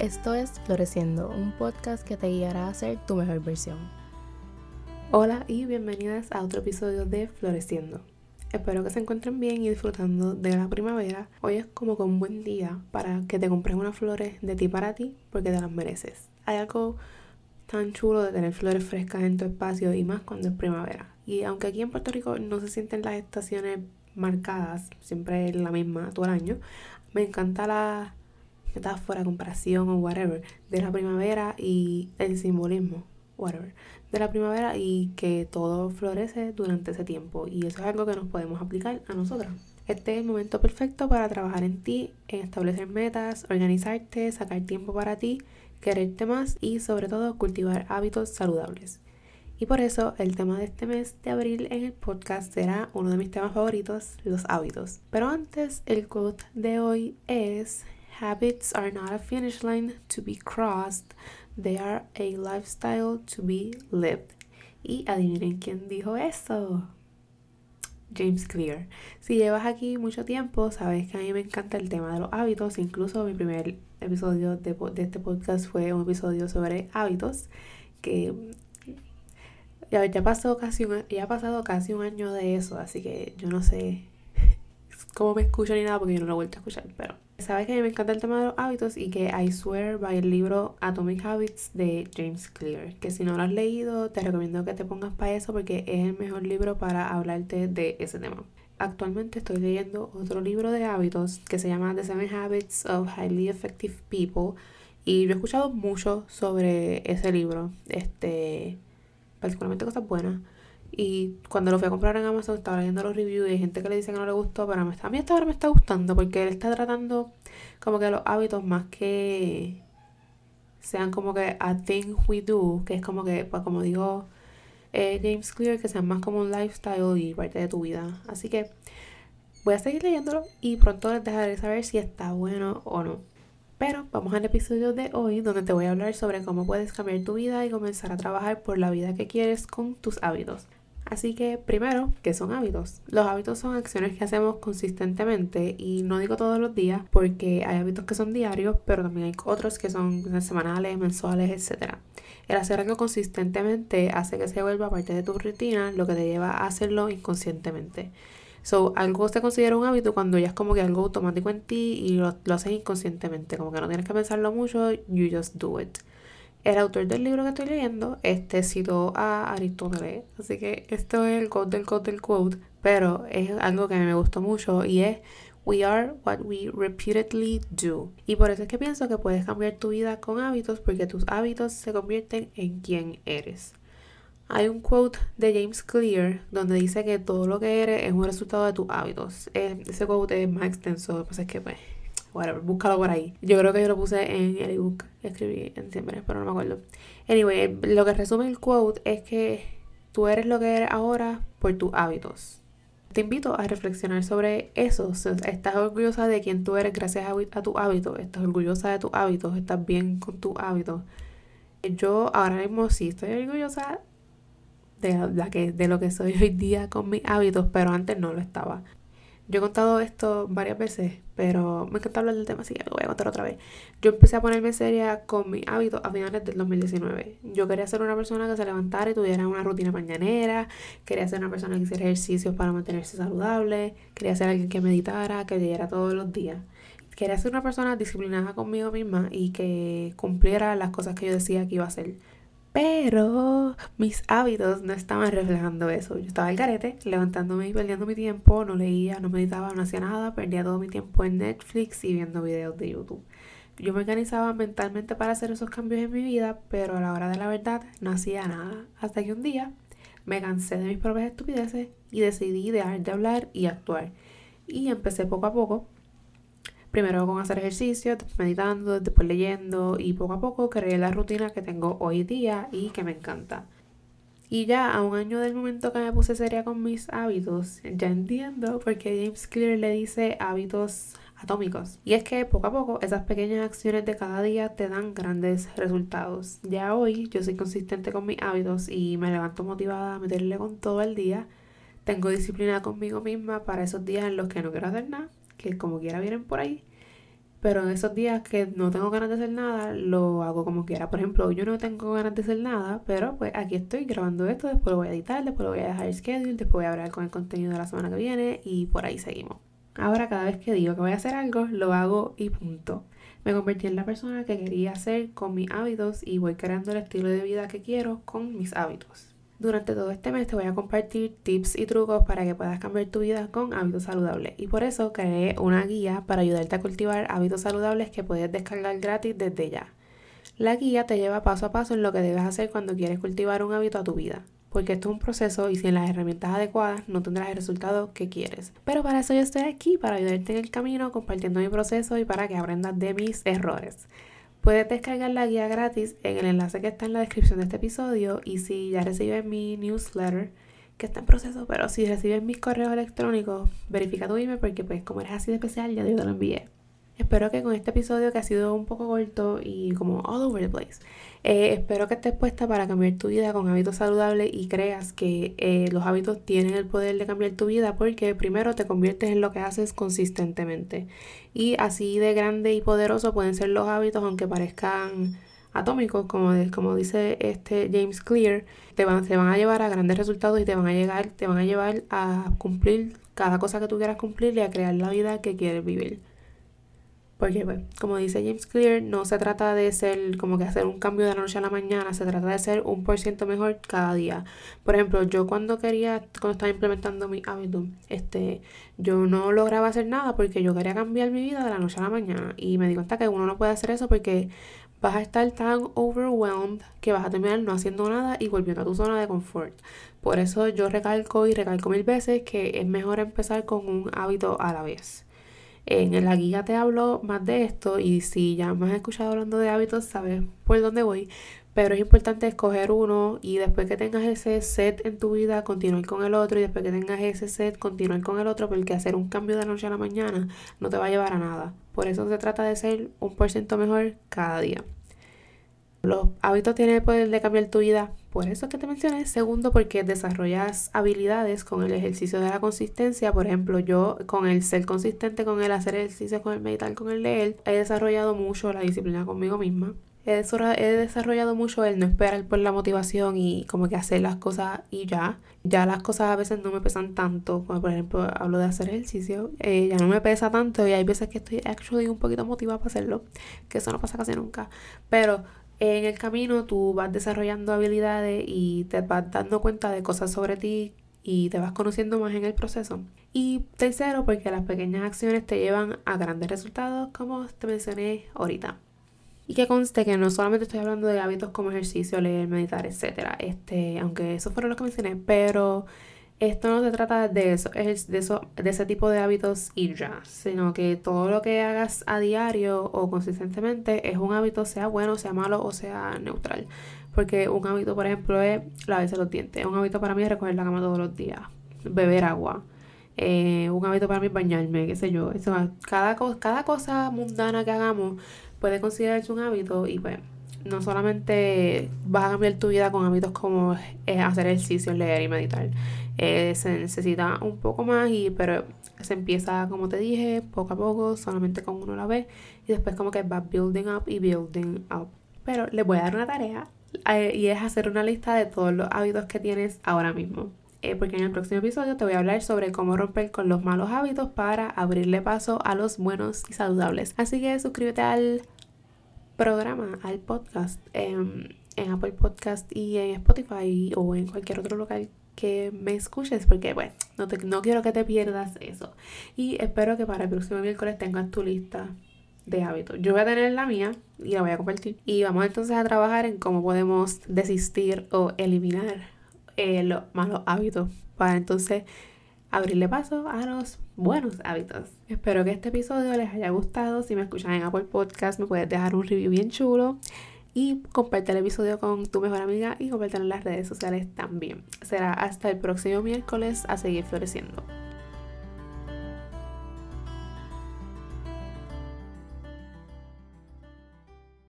Esto es Floreciendo, un podcast que te guiará a ser tu mejor versión. Hola y bienvenidas a otro episodio de Floreciendo. Espero que se encuentren bien y disfrutando de la primavera. Hoy es como que un buen día para que te compres unas flores de ti para ti porque te las mereces. Hay algo tan chulo de tener flores frescas en tu espacio y más cuando es primavera. Y aunque aquí en Puerto Rico no se sienten las estaciones marcadas, siempre es la misma todo el año, me encanta la metáfora, comparación o whatever de la primavera y el simbolismo, whatever, de la primavera y que todo florece durante ese tiempo. Y eso es algo que nos podemos aplicar a nosotras. Este es el momento perfecto para trabajar en ti, en establecer metas, organizarte, sacar tiempo para ti, quererte más y sobre todo cultivar hábitos saludables. Y por eso el tema de este mes de abril en el podcast será uno de mis temas favoritos, los hábitos. Pero antes, el quote de hoy es Habits are not a finish line to be crossed, they are a lifestyle to be lived. Y adivinen quién dijo eso. James Clear. Si llevas aquí mucho tiempo, sabes que a mí me encanta el tema de los hábitos. Incluso mi primer episodio de, este podcast fue un episodio sobre hábitos que ya, ya, pasó casi ya ha pasado casi un año de eso, así que yo no sé cómo me escucho ni nada porque yo no lo he vuelto a escuchar, pero sabes que a mí me encanta el tema de los hábitos y que I swear by el libro Atomic Habits de James Clear, que si no lo has leído te recomiendo que te pongas para eso porque es el mejor libro para hablarte de ese tema. Actualmente estoy leyendo otro libro de hábitos que se llama The Seven Habits of Highly Effective People y yo he escuchado mucho sobre ese libro, este particularmente cosas buenas. Y cuando lo fui a comprar en Amazon estaba leyendo los reviews y hay gente que le dice que no le gustó, pero a mí hasta ahora me está gustando porque él está tratando como que los hábitos más que sean como que a thing we do, que es como que, pues como digo eh, James Clear, que sean más como un lifestyle y parte de tu vida. Así que voy a seguir leyéndolo y pronto les dejaré saber si está bueno o no. Pero vamos al episodio de hoy donde te voy a hablar sobre cómo puedes cambiar tu vida y comenzar a trabajar por la vida que quieres con tus hábitos. Así que primero, ¿qué son hábitos? Los hábitos son acciones que hacemos consistentemente y no digo todos los días porque hay hábitos que son diarios, pero también hay otros que son semanales, mensuales, etc. El hacer algo consistentemente hace que se vuelva parte de tu rutina, lo que te lleva a hacerlo inconscientemente. So, algo se considera un hábito cuando ya es como que algo automático en ti y lo, lo haces inconscientemente, como que no tienes que pensarlo mucho, you just do it. El autor del libro que estoy leyendo este citó a Aristóteles, así que esto es el quote del quote del quote, pero es algo que me gustó mucho y es We are what we repeatedly do. Y por eso es que pienso que puedes cambiar tu vida con hábitos porque tus hábitos se convierten en quien eres. Hay un quote de James Clear donde dice que todo lo que eres es un resultado de tus hábitos. ese quote es más extenso, lo que pasa es que pues, whatever, búscalo por ahí. Yo creo que yo lo puse en el ebook que escribí en diciembre, pero no me acuerdo. Anyway, lo que resume el quote es que tú eres lo que eres ahora por tus hábitos. Te invito a reflexionar sobre eso. Estás orgullosa de quien tú eres gracias a, a tu hábito. Estás orgullosa de tus hábitos. Estás bien con tus hábitos. Yo ahora mismo sí estoy orgullosa de, la que, de lo que soy hoy día con mis hábitos, pero antes no lo estaba. Yo he contado esto varias veces, pero me encanta hablar del tema, así que lo voy a contar otra vez. Yo empecé a ponerme seria con mis hábitos a finales del 2019. Yo quería ser una persona que se levantara y tuviera una rutina mañanera, quería ser una persona que hiciera ejercicios para mantenerse saludable, quería ser alguien que meditara, que leyera todos los días. Quería ser una persona disciplinada conmigo misma y que cumpliera las cosas que yo decía que iba a hacer. Pero mis hábitos no estaban reflejando eso. Yo estaba al garete, levantándome y perdiendo mi tiempo, no leía, no meditaba, no hacía nada, perdía todo mi tiempo en Netflix y viendo videos de YouTube. Yo me organizaba mentalmente para hacer esos cambios en mi vida, pero a la hora de la verdad no hacía nada. Hasta que un día me cansé de mis propias estupideces y decidí dejar de hablar y actuar. Y empecé poco a poco Primero con hacer ejercicio, después meditando, después leyendo y poco a poco creé la rutina que tengo hoy día y que me encanta. Y ya a un año del momento que me puse seria con mis hábitos, ya entiendo por qué James Clear le dice hábitos atómicos. Y es que poco a poco esas pequeñas acciones de cada día te dan grandes resultados. Ya hoy yo soy consistente con mis hábitos y me levanto motivada a meterle con todo el día. Tengo disciplina conmigo misma para esos días en los que no quiero hacer nada que como quiera vienen por ahí. Pero en esos días que no tengo ganas de hacer nada, lo hago como quiera. Por ejemplo, yo no tengo ganas de hacer nada, pero pues aquí estoy grabando esto, después lo voy a editar, después lo voy a dejar el schedule, después voy a hablar con el contenido de la semana que viene y por ahí seguimos. Ahora cada vez que digo que voy a hacer algo, lo hago y punto. Me convertí en la persona que quería ser con mis hábitos y voy creando el estilo de vida que quiero con mis hábitos. Durante todo este mes te voy a compartir tips y trucos para que puedas cambiar tu vida con hábitos saludables. Y por eso creé una guía para ayudarte a cultivar hábitos saludables que puedes descargar gratis desde ya. La guía te lleva paso a paso en lo que debes hacer cuando quieres cultivar un hábito a tu vida. Porque esto es un proceso y sin las herramientas adecuadas no tendrás el resultado que quieres. Pero para eso yo estoy aquí, para ayudarte en el camino, compartiendo mi proceso y para que aprendas de mis errores. Puedes descargar la guía gratis en el enlace que está en la descripción de este episodio y si ya recibes mi newsletter, que está en proceso, pero si recibes mis correos electrónicos, verifica tu email porque pues como eres así de especial ya te lo envié. Espero que con este episodio que ha sido un poco corto y como all over the place, eh, espero que estés puesta para cambiar tu vida con hábitos saludables y creas que eh, los hábitos tienen el poder de cambiar tu vida porque primero te conviertes en lo que haces consistentemente. Y así de grande y poderoso pueden ser los hábitos aunque parezcan atómicos, como, como dice este James Clear, te van, te van a llevar a grandes resultados y te van a llegar, te van a llevar a cumplir cada cosa que tú quieras cumplir y a crear la vida que quieres vivir. Porque, pues, como dice James Clear, no se trata de ser como que hacer un cambio de la noche a la mañana, se trata de ser un por ciento mejor cada día. Por ejemplo, yo cuando quería, cuando estaba implementando mi hábito, este, yo no lograba hacer nada porque yo quería cambiar mi vida de la noche a la mañana. Y me di cuenta que uno no puede hacer eso porque vas a estar tan overwhelmed que vas a terminar no haciendo nada y volviendo a tu zona de confort. Por eso yo recalco y recalco mil veces que es mejor empezar con un hábito a la vez. En la guía te hablo más de esto y si ya me has escuchado hablando de hábitos, sabes por dónde voy. Pero es importante escoger uno y después que tengas ese set en tu vida, continuar con el otro y después que tengas ese set, continuar con el otro porque hacer un cambio de la noche a la mañana no te va a llevar a nada. Por eso se trata de ser un por ciento mejor cada día. Los hábitos tienen el poder de cambiar tu vida, por eso es que te mencioné. Segundo, porque desarrollas habilidades con el ejercicio de la consistencia. Por ejemplo, yo con el ser consistente, con el hacer ejercicio, con el meditar, con el leer, he desarrollado mucho la disciplina conmigo misma. He, desarrollado mucho el no esperar por la motivación y como que hacer las cosas y ya. Ya las cosas a veces no me pesan tanto, como por ejemplo hablo de hacer ejercicio, eh, ya no me pesa tanto y hay veces que estoy actually un poquito motivada para hacerlo, que eso no pasa casi nunca. Pero en el camino tú vas desarrollando habilidades y te vas dando cuenta de cosas sobre ti y te vas conociendo más en el proceso. Y tercero, porque las pequeñas acciones te llevan a grandes resultados, como te mencioné ahorita. Y que conste que no solamente estoy hablando de hábitos como ejercicio, leer, meditar, etc. Este, aunque esos fueron los que mencioné, pero esto no se trata de eso, es de, eso, de ese tipo de hábitos y ya, sino que todo lo que hagas a diario o consistentemente es un hábito, sea bueno, sea malo o sea neutral. Porque un hábito, por ejemplo, es lavarse los dientes. Un hábito para mí es recoger la cama todos los días, beber agua. Eh, un hábito para mí es bañarme, qué sé yo. Eso, cada, cada cosa mundana que hagamos puede considerarse un hábito y pues no solamente vas a cambiar tu vida con hábitos como eh, hacer ejercicio, leer y meditar. Eh, se necesita un poco más, y, pero se empieza, como te dije, poco a poco, solamente con uno a la vez. Y después como que va building up y building up. Pero les voy a dar una tarea eh, y es hacer una lista de todos los hábitos que tienes ahora mismo. porque en el próximo episodio te voy a hablar sobre cómo romper con los malos hábitos para abrirle paso a los buenos y saludables. Así que suscríbete al programa, al podcast en, Apple Podcast y en Spotify o en cualquier otro local que me escuches porque bueno, no, te, no quiero que te pierdas eso. Y espero que para el próximo miércoles tengas tu lista de hábitos. Yo voy a tener la mía y la voy a compartir. Y vamos entonces a trabajar en cómo podemos desistir o eliminar eh, los malos hábitos para entonces abrirle paso a los buenos hábitos. Espero que este episodio les haya gustado. Si me escuchan en Apple Podcast, me puedes dejar un review bien chulo. Y comparte el episodio con tu mejor amiga y compártelo en las redes sociales también. Será hasta el próximo miércoles a seguir floreciendo.